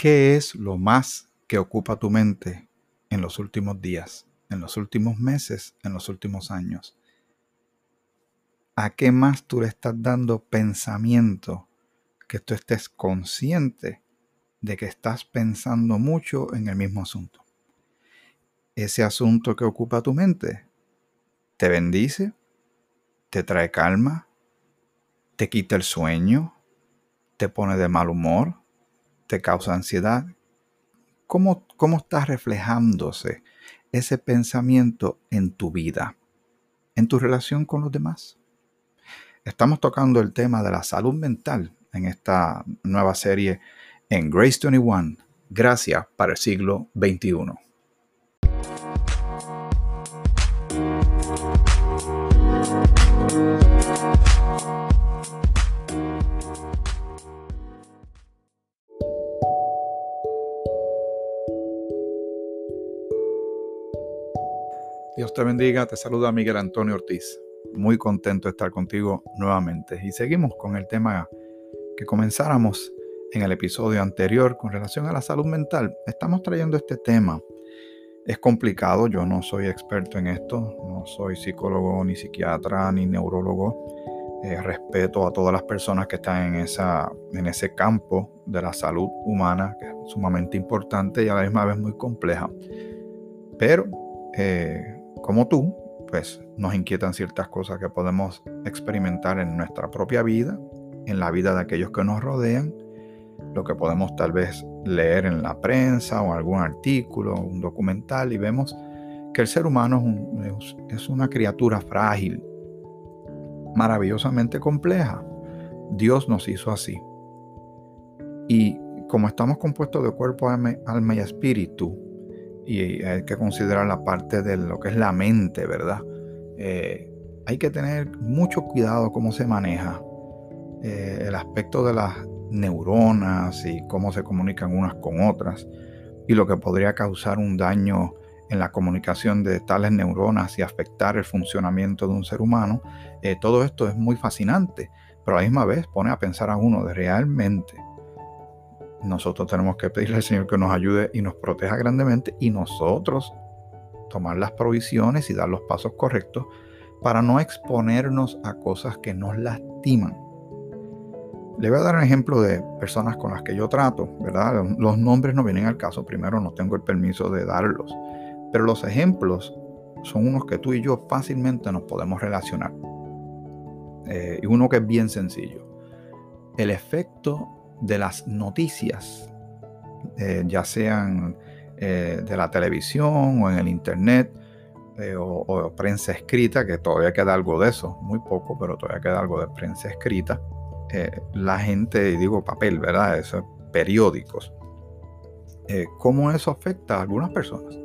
¿Qué es lo más que ocupa tu mente en los últimos días, en los últimos meses, en los últimos años? ¿A qué más tú le estás dando pensamiento que tú estés consciente de que estás pensando mucho en el mismo asunto? Ese asunto que ocupa tu mente te bendice, te trae calma, te quita el sueño, te pone de mal humor, te causa ansiedad. ¿Cómo, cómo está reflejándose ese pensamiento en tu vida, en tu relación con los demás? Estamos tocando el tema de la salud mental en esta nueva serie en Grace 21, Gracias para el siglo XXI. Dios te bendiga, te saluda Miguel Antonio Ortiz. Muy contento de estar contigo nuevamente. Y seguimos con el tema que comenzáramos en el episodio anterior con relación a la salud mental. Estamos trayendo este tema. Es complicado, yo no soy experto en esto, no soy psicólogo, ni psiquiatra, ni neurólogo. Eh, respeto a todas las personas que están en, esa, en ese campo de la salud humana, que es sumamente importante y a la misma vez muy compleja. Pero eh, como tú, pues nos inquietan ciertas cosas que podemos experimentar en nuestra propia vida, en la vida de aquellos que nos rodean, lo que podemos tal vez leer en la prensa o algún artículo, un documental y vemos que el ser humano es, una criatura frágil, maravillosamente compleja. Dios nos hizo así. Y como estamos compuestos de cuerpo, alma y espíritu, y hay que considerar la parte de lo que es la mente, ¿verdad? Eh, hay que tener mucho cuidado cómo se maneja eh, el aspecto de las neuronas y cómo se comunican unas con otras y lo que podría causar un daño en la comunicación de tales neuronas y afectar el funcionamiento de un ser humano. Eh, todo esto es muy fascinante, pero a la misma vez pone a pensar a uno de realmente nosotros tenemos que pedirle al Señor que nos ayude y nos proteja grandemente y nosotros tomar las provisiones y dar los pasos correctos para no exponernos a cosas que nos lastiman. Le voy a dar un ejemplo de personas con las que yo trato, ¿verdad? Los nombres no vienen al caso, primero no tengo el permiso de darlos, pero los ejemplos son unos que tú y yo fácilmente nos podemos relacionar. Eh, y uno que es bien sencillo. El efecto de las noticias, eh, ya sean eh, de la televisión o en el internet eh, o, prensa escrita, que todavía queda algo de eso, muy poco, pero todavía queda algo de prensa escrita. la gente, digo papel, ¿verdad? Esos periódicos. ¿Cómo eso afecta a algunas personas?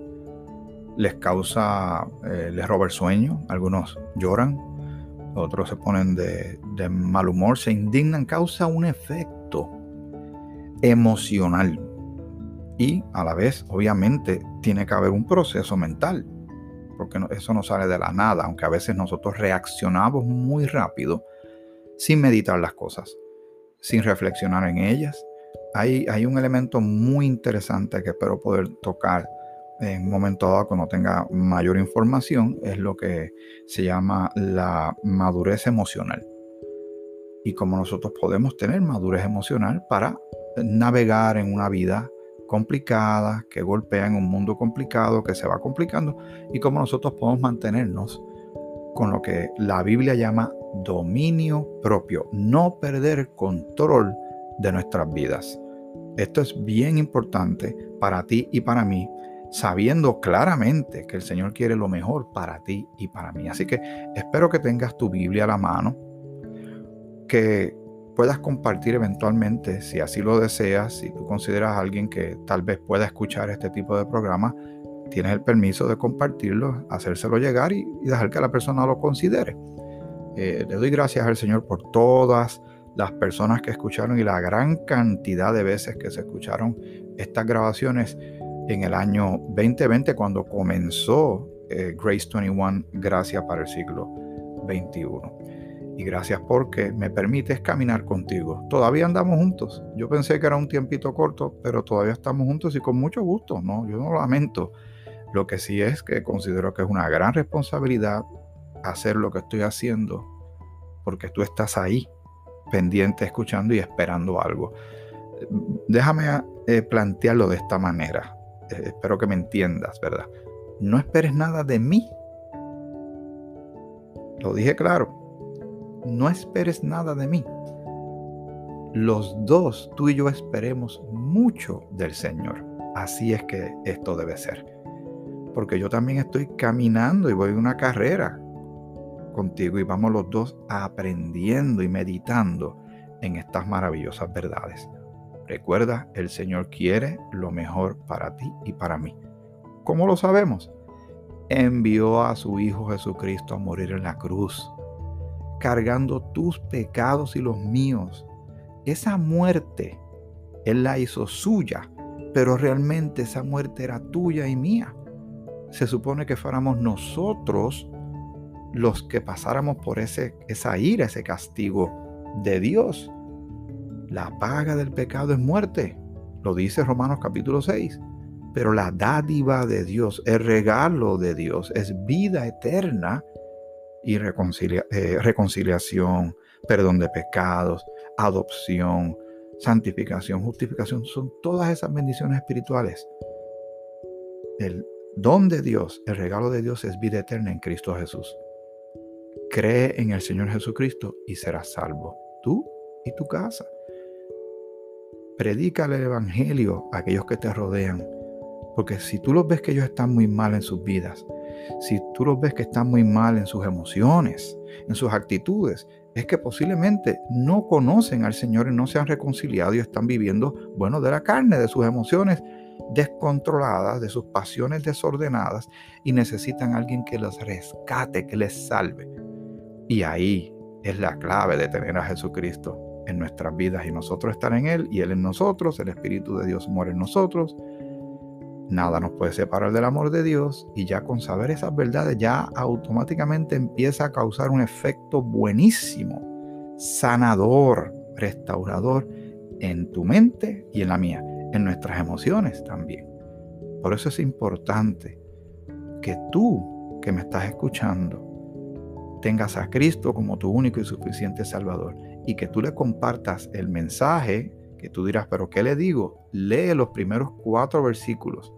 Les causa, les roba el sueño, algunos lloran, otros se ponen de mal humor, se indignan, causa un efecto emocional. Y a la vez, obviamente, tiene que haber un proceso mental, porque eso no sale de la nada, aunque a veces nosotros reaccionamos muy rápido sin meditar las cosas, sin reflexionar en ellas. Hay, hay un elemento muy interesante que espero poder tocar en un momento dado cuando tenga mayor información, es lo que se llama la madurez emocional. Y cómo nosotros podemos tener madurez emocional para navegar en una vida complicada, que golpea en un mundo complicado, que se va complicando, y cómo nosotros podemos mantenernos con lo que la Biblia llama dominio propio, no perder control de nuestras vidas. Esto es bien importante para ti y para mí, sabiendo claramente que el Señor quiere lo mejor para ti y para mí. Así que espero que tengas tu Biblia a la mano, que puedas compartir eventualmente, si así lo deseas, si tú consideras a alguien que tal vez pueda escuchar este tipo de programa, tienes el permiso de compartirlo, hacérselo llegar y, dejar que la persona lo considere. Eh, le doy gracias al Señor por todas las personas que escucharon y la gran cantidad de veces que se escucharon estas grabaciones en el año 2020 cuando comenzó eh, Grace 21, Gracias para el siglo 21. Y gracias porque me permites caminar contigo. Todavía andamos juntos. Yo pensé que era un tiempito corto, pero todavía estamos juntos y con mucho gusto. No, yo no lo lamento. Lo que sí es que considero que es una gran responsabilidad hacer lo que estoy haciendo porque tú estás ahí, pendiente, escuchando y esperando algo. Déjame eh, plantearlo de esta manera. Eh, espero que me entiendas, ¿verdad? No esperes nada de mí. Lo dije claro. No esperes nada de mí. Los dos, tú y yo, esperemos mucho del Señor. Así es que esto debe ser. Porque yo también estoy caminando y voy en una carrera contigo y vamos los dos aprendiendo y meditando en estas maravillosas verdades. Recuerda, el Señor quiere lo mejor para ti y para mí. ¿Cómo lo sabemos? Envió a su Hijo Jesucristo a morir en la cruz, cargando tus pecados y los míos. Esa muerte, Él la hizo suya, pero realmente esa muerte era tuya y mía. Se supone que fuéramos nosotros los que pasáramos por ese, esa ira, ese castigo de Dios. La paga del pecado es muerte, lo dice Romanos capítulo 6. Pero la dádiva de Dios, el regalo de Dios es vida eterna y eh, reconciliación, perdón de pecados, adopción, santificación, justificación. Son todas esas bendiciones espirituales. El don de Dios, el regalo de Dios es vida eterna en Cristo Jesús. Cree en el Señor Jesucristo y serás salvo, tú y tu casa. Predícale el Evangelio a aquellos que te rodean, porque si tú los ves que ellos están muy mal en sus vidas, si tú los ves que están muy mal en sus emociones, en sus actitudes, es que posiblemente no conocen al Señor y no se han reconciliado y están viviendo, bueno, de la carne, de sus emociones descontroladas, de sus pasiones desordenadas y necesitan a alguien que los rescate, que les salve. Y ahí es la clave de tener a Jesucristo en nuestras vidas y nosotros estar en Él y Él en nosotros, el Espíritu de Dios muere en nosotros. Nada nos puede separar del amor de Dios y ya con saber esas verdades ya automáticamente empieza a causar un efecto buenísimo, sanador, restaurador en tu mente y en la mía, en nuestras emociones también. Por eso es importante que tú que me estás escuchando tengas a Cristo como tu único y suficiente Salvador y que tú le compartas el mensaje que tú dirás, pero ¿qué le digo? Lee los primeros cuatro versículos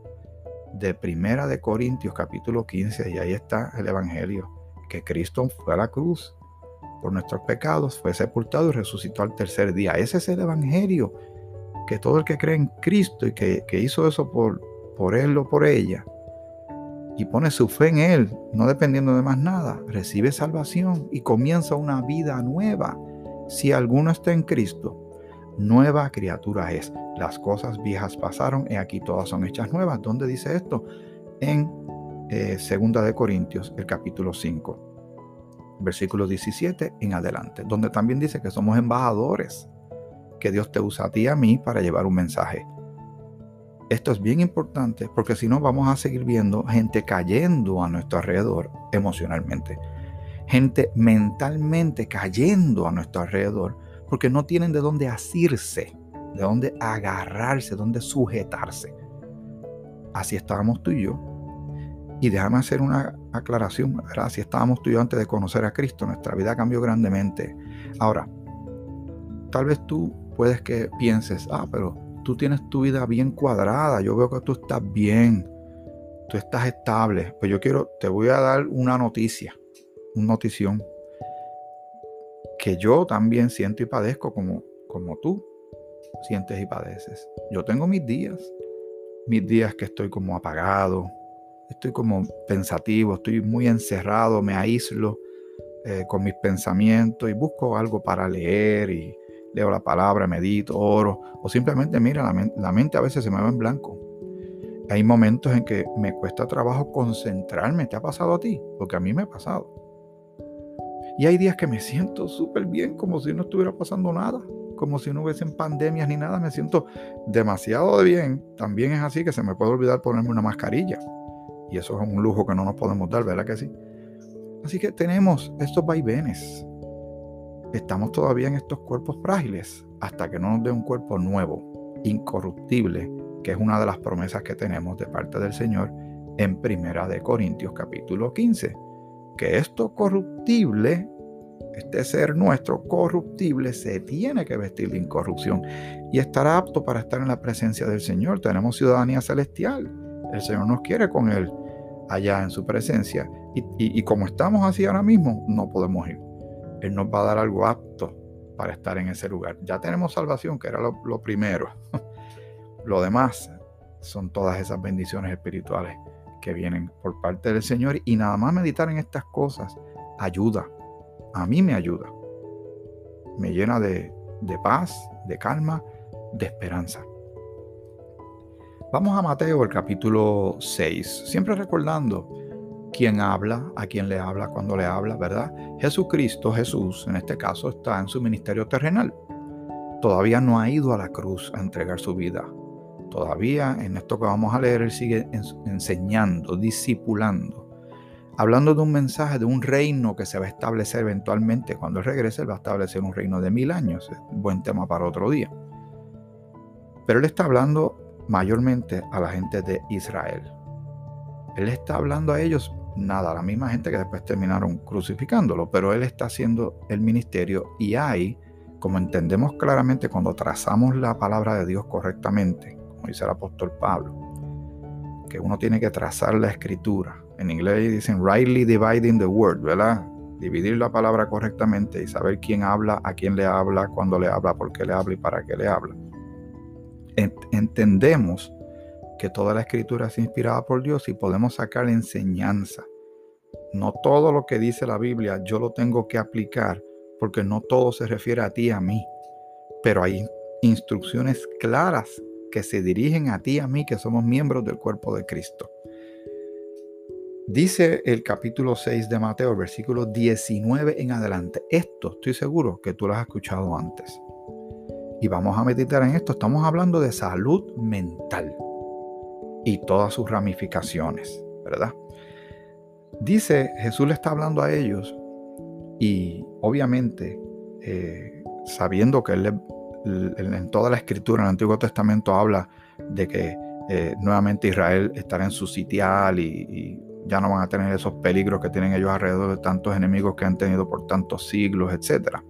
de Primera de Corintios capítulo 15 y ahí está el Evangelio, que Cristo fue a la cruz por nuestros pecados, fue sepultado y resucitó al tercer día. Ese es el Evangelio, que todo el que cree en Cristo y que, que hizo eso por, por él o por ella, y pone su fe en Él, no dependiendo de más nada, recibe salvación y comienza una vida nueva. Si alguno está en Cristo, nueva criatura es. Las cosas viejas pasaron y aquí todas son hechas nuevas. ¿Dónde dice esto? En eh, Segunda de Corintios, el capítulo 5, versículo 17 en adelante, donde también dice que somos embajadores, que Dios te usa a ti y a mí para llevar un mensaje. Esto es bien importante porque si no vamos a seguir viendo gente cayendo a nuestro alrededor emocionalmente. Gente mentalmente cayendo a nuestro alrededor porque no tienen de dónde asirse, de dónde agarrarse, de dónde sujetarse. Así estábamos tú y yo. Y déjame hacer una aclaración, Así estábamos tú y yo antes de conocer a Cristo. Nuestra vida cambió grandemente. Ahora, tal vez tú puedes que pienses, ah, pero tú tienes tu vida bien cuadrada, yo veo que tú estás bien, tú estás estable. Pues yo quiero, te voy a dar una noticia, una notición, que yo también siento y padezco como, como tú sientes y padeces. Yo tengo mis días, mis días que estoy como apagado, estoy como pensativo, estoy muy encerrado, me aíslo eh, con mis pensamientos y busco algo para leer y leo la palabra, medito, oro, o simplemente, mira, la, mente a veces se me va en blanco. Hay momentos en que me cuesta trabajo concentrarme. ¿Te ha pasado a ti? Porque a mí me ha pasado. Y hay días que me siento súper bien, como si no estuviera pasando nada, como si no hubiesen pandemias ni nada. Me siento demasiado bien. También es así que se me puede olvidar ponerme una mascarilla. Y eso es un lujo que no nos podemos dar, ¿verdad que sí? Así que tenemos estos vaivenes estamos todavía en estos cuerpos frágiles hasta que no nos dé un cuerpo nuevo, incorruptible, que es una de las promesas que tenemos de parte del Señor en Primera de Corintios capítulo 15, que esto corruptible, este ser nuestro corruptible se tiene que vestir de incorrupción y estará apto para estar en la presencia del Señor. Tenemos ciudadanía celestial. El Señor nos quiere con Él allá en su presencia. Y, como estamos así ahora mismo, no podemos ir. Él nos va a dar algo apto para estar en ese lugar. Ya tenemos salvación, que era lo, lo primero. lo demás son todas esas bendiciones espirituales que vienen por parte del Señor. Y nada más meditar en estas cosas ayuda. A mí me ayuda. Me llena de, de paz, de calma, de esperanza. Vamos a Mateo, el capítulo 6, siempre recordando quién habla, a quién le habla, cuando le habla, ¿verdad? Jesucristo, Jesús, en este caso, está en su ministerio terrenal. Todavía no ha ido a la cruz a entregar su vida. Todavía en esto que vamos a leer, Él sigue enseñando, discipulando, hablando de un mensaje, de un reino que se va a establecer eventualmente. Cuando Él regrese, Él va a establecer un reino de mil años. Buen tema para otro día. Pero Él está hablando mayormente a la gente de Israel. Él está hablando a ellos, nada, a la misma gente que después terminaron crucificándolo, pero él está haciendo el ministerio y hay, como entendemos claramente cuando trazamos la palabra de Dios correctamente, como dice el apóstol Pablo, que uno tiene que trazar la escritura. En inglés dicen rightly dividing the word, ¿verdad? Dividir la palabra correctamente y saber quién habla, a quién le habla, cuándo le habla, por qué le habla y para qué le habla entendemos que toda la escritura es inspirada por Dios y podemos sacar enseñanza. No todo lo que dice la Biblia yo lo tengo que aplicar porque no todo se refiere a ti, a mí. Pero hay instrucciones claras que se dirigen a ti, y a mí, que somos miembros del cuerpo de Cristo. Dice el capítulo 6 de Mateo, versículo 19 en adelante. Esto estoy seguro que tú lo has escuchado antes y vamos a meditar en esto, estamos hablando de salud mental y todas sus ramificaciones, ¿verdad? Dice, Jesús le está hablando a ellos y obviamente eh, sabiendo que él, en toda la escritura, en el Antiguo Testamento habla de que eh, nuevamente Israel estará en su sitial y, y, ya no van a tener esos peligros que tienen ellos alrededor de tantos enemigos que han tenido por tantos siglos, etcétera.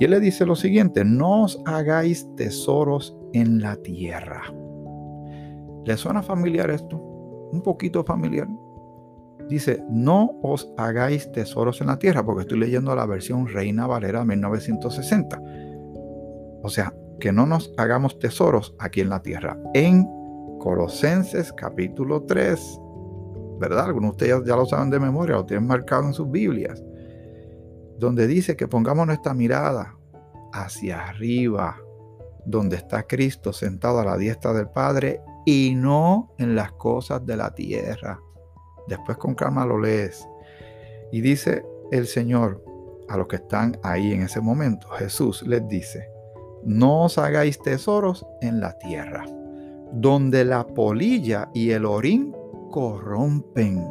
Y él le dice lo siguiente, no os hagáis tesoros en la tierra. ¿Le suena familiar esto? Un poquito familiar. Dice, no os hagáis tesoros en la tierra, porque estoy leyendo la versión Reina Valera 1960. O sea, que no nos hagamos tesoros aquí en la tierra. En Colosenses capítulo 3, ¿verdad? Algunos de ustedes ya lo saben de memoria, lo tienen marcado en sus Biblias donde dice que pongamos nuestra mirada hacia arriba, donde está Cristo sentado a la diestra del Padre y no en las cosas de la tierra. Después con calma lo lees. Y dice el Señor a los que están ahí en ese momento, Jesús les dice, no os hagáis tesoros en la tierra, donde la polilla y el orín corrompen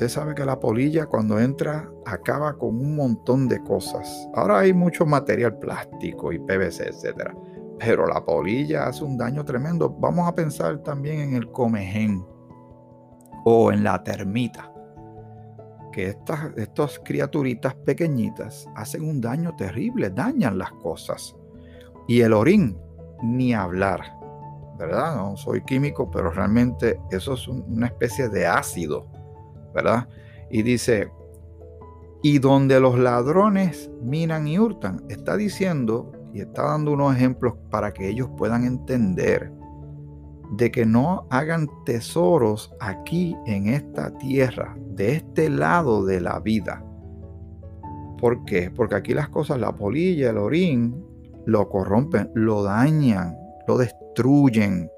Usted sabe que la polilla cuando entra acaba con un montón de cosas. Ahora hay mucho material plástico y PVC, etc. Pero la polilla hace un daño tremendo. Vamos a pensar también en el comején o en la termita. Que estas, estas criaturitas pequeñitas hacen un daño terrible, dañan las cosas. Y el orín, ni hablar. ¿Verdad? No soy químico, pero realmente eso es una especie de ácido ¿verdad? Y dice, y donde los ladrones minan y hurtan, está diciendo y está dando unos ejemplos para que ellos puedan entender de que no hagan tesoros aquí en esta tierra, de este lado de la vida. ¿Por qué? Porque aquí las cosas, la polilla, el orín, lo corrompen, lo dañan, lo destruyen.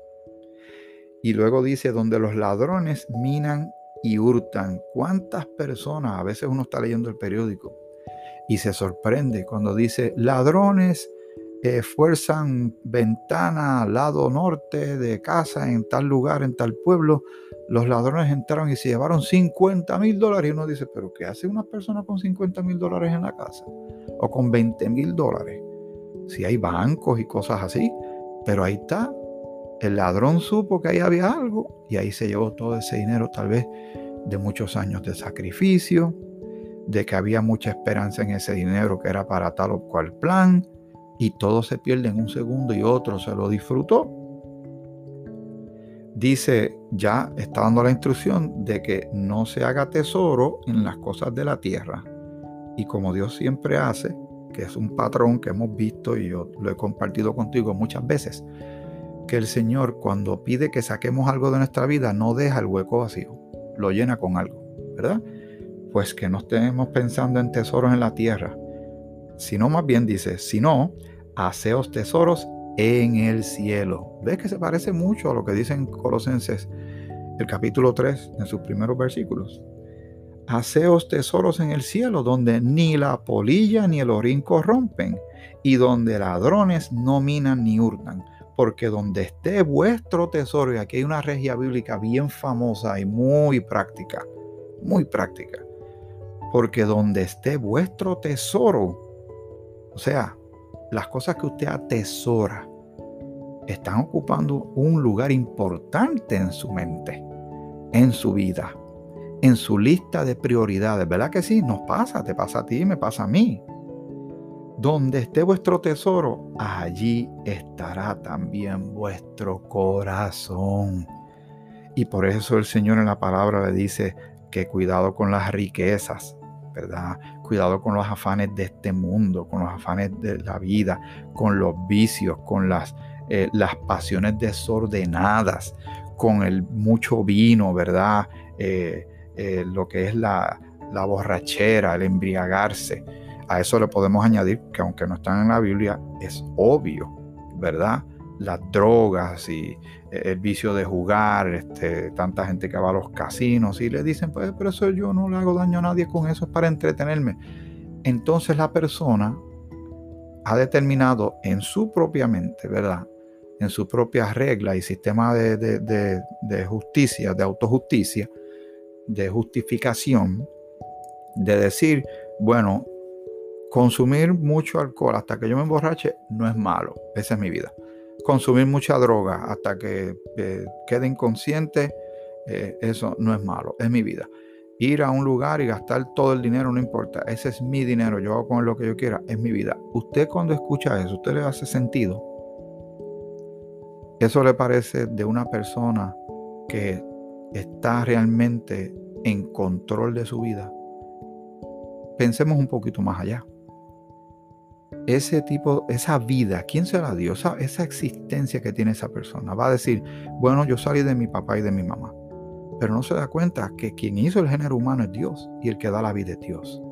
Y luego dice, donde los ladrones minan y hurtan. ¿Cuántas personas? A veces uno está leyendo el periódico y se sorprende cuando dice ladrones eh, fuerzan ventana al lado norte de casa en tal lugar, en tal pueblo, los ladrones entraron y se llevaron 50 mil dólares. Y uno dice, pero ¿qué hace una persona con 50 mil dólares en la casa? O con 20 mil dólares. Si hay bancos y cosas así. Pero ahí está. El ladrón supo que ahí había algo y ahí se llevó todo ese dinero, tal vez de muchos años de sacrificio, de que había mucha esperanza en ese dinero que era para tal o cual plan, y todo se pierde en un segundo y otro se lo disfrutó. Dice, ya está dando la instrucción de que no se haga tesoro en las cosas de la tierra. Y como Dios siempre hace, que es un patrón que hemos visto y yo lo he compartido contigo muchas veces, que el Señor cuando pide que saquemos algo de nuestra vida no deja el hueco vacío, lo llena con algo, ¿verdad? Pues que no estemos pensando en tesoros en la tierra, sino más bien dice, sino haceos tesoros en el cielo. ¿Ves que se parece mucho a lo que dicen Colosenses, el capítulo 3, en sus primeros versículos? Haceos tesoros en el cielo, donde ni la polilla ni el orín corrompen, y donde ladrones no minan ni hurtan. Porque donde esté vuestro tesoro, y aquí hay una regia bíblica bien famosa y muy práctica, muy práctica. Porque donde esté vuestro tesoro, o sea, las cosas que usted atesora están ocupando un lugar importante en su mente, en su vida, en su lista de prioridades. ¿Verdad que sí? Nos pasa, te pasa a ti, me pasa a mí. Donde esté vuestro tesoro, allí estará también vuestro corazón. Y por eso el Señor en la palabra le dice que cuidado con las riquezas, ¿verdad? Cuidado con los afanes de este mundo, con los afanes de la vida, con los vicios, con las, eh, las pasiones desordenadas, con el mucho vino, ¿verdad? Eh, eh, lo que es la, la borrachera, el embriagarse. A eso le podemos añadir que aunque no están en la Biblia, es obvio, ¿verdad? Las drogas y el vicio de jugar, este, tanta gente que va a los casinos y le dicen, pues, pero eso yo no le hago daño a nadie con eso, es para entretenerme. Entonces la persona ha determinado en su propia mente, ¿verdad? En su propia regla y sistema de, de justicia, de autojusticia, de justificación, de decir, bueno, consumir mucho alcohol hasta que yo me emborrache no es malo, esa es mi vida consumir mucha droga hasta que eh, quede inconsciente, eh, eso no es malo, es mi vida. Ir a un lugar y gastar todo el dinero no importa, ese es mi dinero, yo hago con lo que yo quiera, es mi vida. Usted cuando escucha eso, ¿usted le hace sentido? Eso le parece de una persona que está realmente en control de su vida. Pensemos un poquito más allá ese tipo, esa vida, ¿quién se la dio? Esa, existencia que tiene esa persona. Va a decir, bueno, yo salí de mi papá y de mi mamá. Pero no se da cuenta que quien hizo el género humano es Dios y el que da la vida es Dios.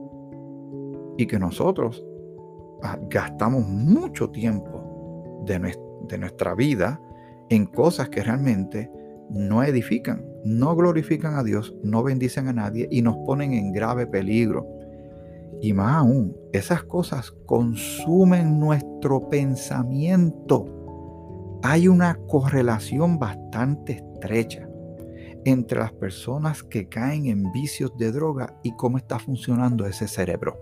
Y que nosotros ah, gastamos mucho tiempo de, de nuestra vida en cosas que realmente no edifican, no glorifican a Dios, no bendicen a nadie y nos ponen en grave peligro. Y más aún, esas cosas consumen nuestro pensamiento. Hay una correlación bastante estrecha entre las personas que caen en vicios de droga y cómo está funcionando ese cerebro.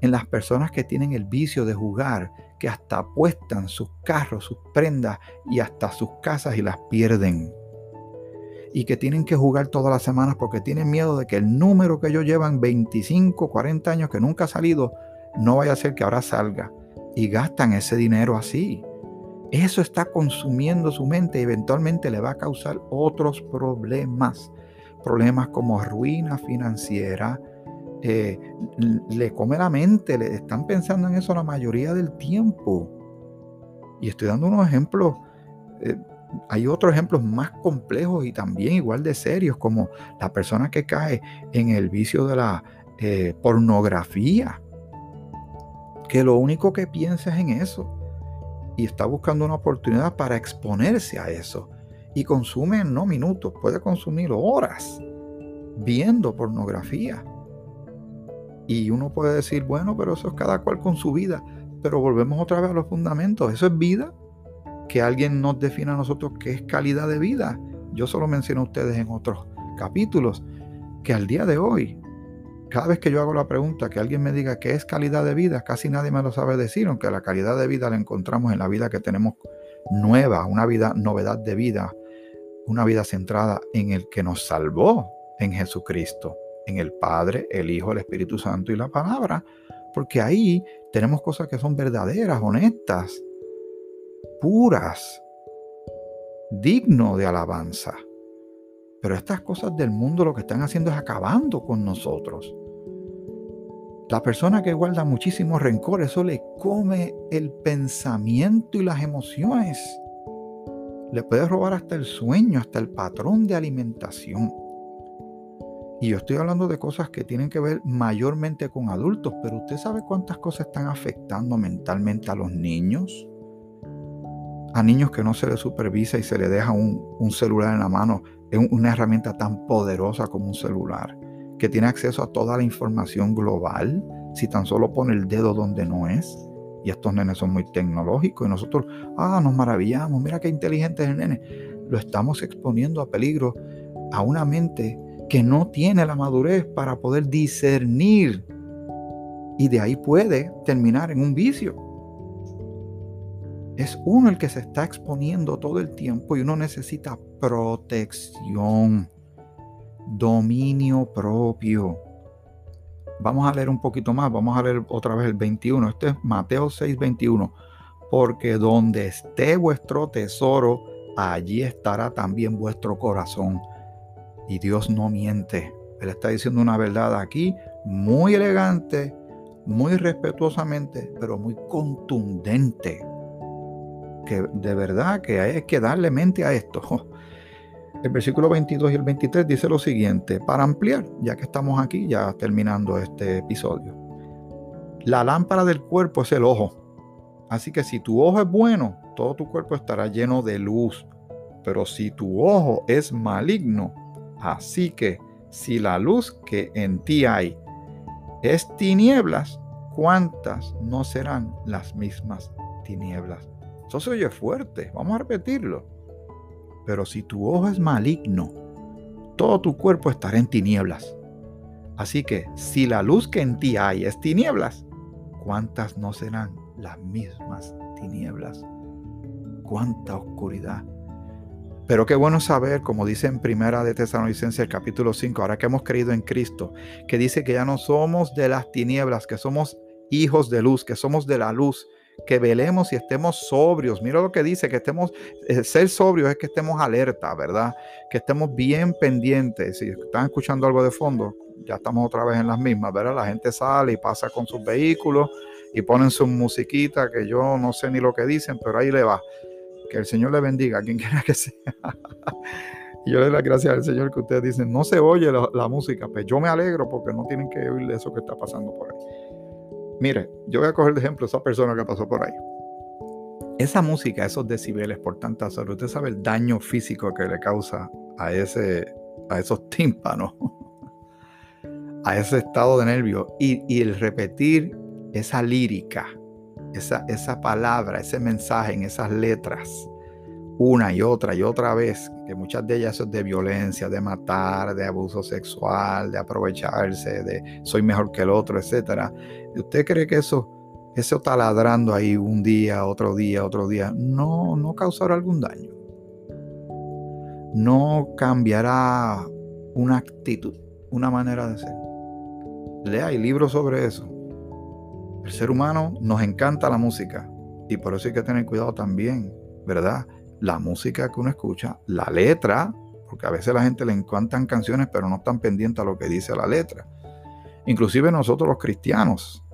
En las personas que tienen el vicio de jugar, que hasta apuestan sus carros, sus prendas y hasta sus casas y las pierden y que tienen que jugar todas las semanas porque tienen miedo de que el número que ellos llevan 25, 40 años que nunca ha salido, no vaya a ser que ahora salga. Y gastan ese dinero así. Eso está consumiendo su mente y eventualmente le va a causar otros problemas. Problemas como ruina financiera. Eh, le come la mente, le están pensando en eso la mayoría del tiempo. Y estoy dando unos ejemplos eh, hay otros ejemplos más complejos y también igual de serios, como la persona que cae en el vicio de la eh, pornografía, que lo único que piensa es en eso y está buscando una oportunidad para exponerse a eso. Y consume no minutos, puede consumir horas viendo pornografía. Y uno puede decir, bueno, pero eso es cada cual con su vida. Pero volvemos otra vez a los fundamentos. ¿Eso es vida? Que alguien nos defina a nosotros qué es calidad de vida. Yo solo menciono a ustedes en otros capítulos que al día de hoy, cada vez que yo hago la pregunta, que alguien me diga qué es calidad de vida, casi nadie me lo sabe decir, aunque la calidad de vida la encontramos en la vida que tenemos nueva, una vida, novedad de vida, una vida centrada en el que nos salvó, en Jesucristo, en el Padre, el Hijo, el Espíritu Santo y la palabra, porque ahí tenemos cosas que son verdaderas, honestas, puras, digno de alabanza. Pero estas cosas del mundo lo que están haciendo es acabando con nosotros. La persona que guarda muchísimo rencor, eso le come el pensamiento y las emociones. Le puede robar hasta el sueño, hasta el patrón de alimentación. Y yo estoy hablando de cosas que tienen que ver mayormente con adultos, pero usted sabe cuántas cosas están afectando mentalmente a los niños. A niños que no se les supervisa y se les deja un, celular en la mano. Es una herramienta tan poderosa como un celular, que tiene acceso a toda la información global, si tan solo pone el dedo donde no es. Y estos nenes son muy tecnológicos y nosotros, ah, nos maravillamos, mira qué inteligente es el nene. Lo estamos exponiendo a peligro a una mente que no tiene la madurez para poder discernir y de ahí puede terminar en un vicio. Es uno el que se está exponiendo todo el tiempo y uno necesita protección, dominio propio. Vamos a leer un poquito más, vamos a leer otra vez el 21. Este es Mateo 6, 21. Porque donde esté vuestro tesoro, allí estará también vuestro corazón. Y Dios no miente. Él está diciendo una verdad aquí muy elegante, muy respetuosamente, pero muy contundente. Que de verdad que hay que darle mente a esto. El versículo 22 y el 23 dice lo siguiente, para ampliar, ya que estamos aquí, ya terminando este episodio. La lámpara del cuerpo es el ojo. Así que si tu ojo es bueno, todo tu cuerpo estará lleno de luz. Pero si tu ojo es maligno, Así que si la luz que en ti hay es tinieblas, ¿cuántas no serán las mismas tinieblas? Eso se oye fuerte, vamos a repetirlo. Pero si tu ojo es maligno, todo tu cuerpo estará en tinieblas. Así que si la luz que en ti hay es tinieblas, ¿cuántas no serán las mismas tinieblas? ¿Cuánta oscuridad pero qué bueno saber, como dice en Primera de Tesalonicenses el capítulo 5, ahora que hemos creído en Cristo, que dice que ya no somos de las tinieblas, que somos hijos de luz, que somos de la luz, que velemos y estemos sobrios. Mira lo que dice, que estemos, eh, ser sobrios es que estemos alerta, ¿verdad? Que estemos bien pendientes. Si están escuchando algo de fondo, ya estamos otra vez en las mismas, ¿verdad? La gente sale y pasa con sus vehículos y ponen su musiquita, que yo no sé ni lo que dicen, pero ahí le va. Que el Señor le bendiga, quien quiera que sea. y yo le doy las gracias al Señor que ustedes dicen, no se oye la, música, pues yo me alegro porque no tienen que oír eso que está pasando por ahí. Mire, yo voy a coger de ejemplo esa persona que pasó por ahí. Esa música, esos decibeles por tanta salud, usted sabe el daño físico que le causa a, ese, a esos tímpanos, a ese estado de nervio y, el repetir esa lírica esa, palabra, ese mensaje en esas letras, una y otra y otra vez, que muchas de ellas son de violencia, de matar, de abuso sexual, de aprovecharse, de soy mejor que el otro, ¿Usted cree que eso, eso taladrando ahí un día, otro día, otro día, no, no causará algún daño? No cambiará una actitud, una manera de ser. Lea, hay libros sobre eso. El ser humano nos encanta la música y por eso hay que tener cuidado también, ¿verdad? La música que uno escucha, la letra, porque a veces la gente le encantan canciones pero no están pendientes a lo que dice la letra. Inclusive nosotros los cristianos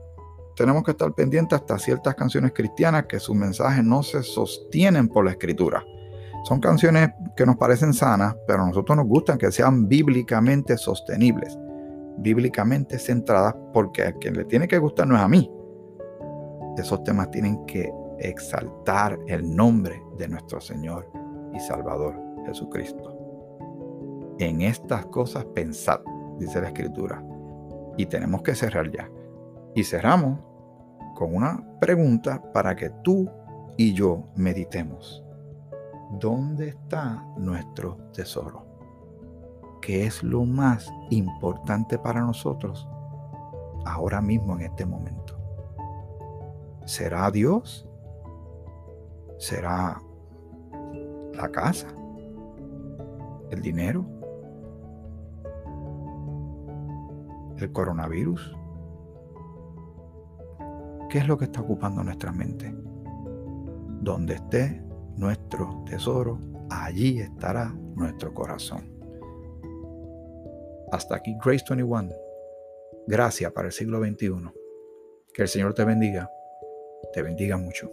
tenemos que estar pendientes hasta ciertas canciones cristianas que sus mensajes no se sostienen por la escritura. Son canciones que nos parecen sanas, pero a nosotros nos gustan que sean bíblicamente sostenibles, bíblicamente centradas, porque a quien le tiene que gustar no es a mí, esos temas tienen que exaltar el nombre de nuestro Señor y Salvador Jesucristo. En estas cosas pensad, dice la Escritura. Y tenemos que cerrar ya. Y cerramos con una pregunta para que tú y yo meditemos. ¿dónde está nuestro tesoro? ¿Qué es lo más importante para nosotros ahora mismo en este momento? ¿Será Dios? ¿Será la casa? ¿El dinero? ¿El coronavirus? ¿Qué es lo que está ocupando nuestra mente? Donde esté nuestro tesoro, allí estará nuestro corazón. Hasta aquí Grace 21. Gracias para el siglo XXI. Que el Señor te bendiga. Te bendiga mucho.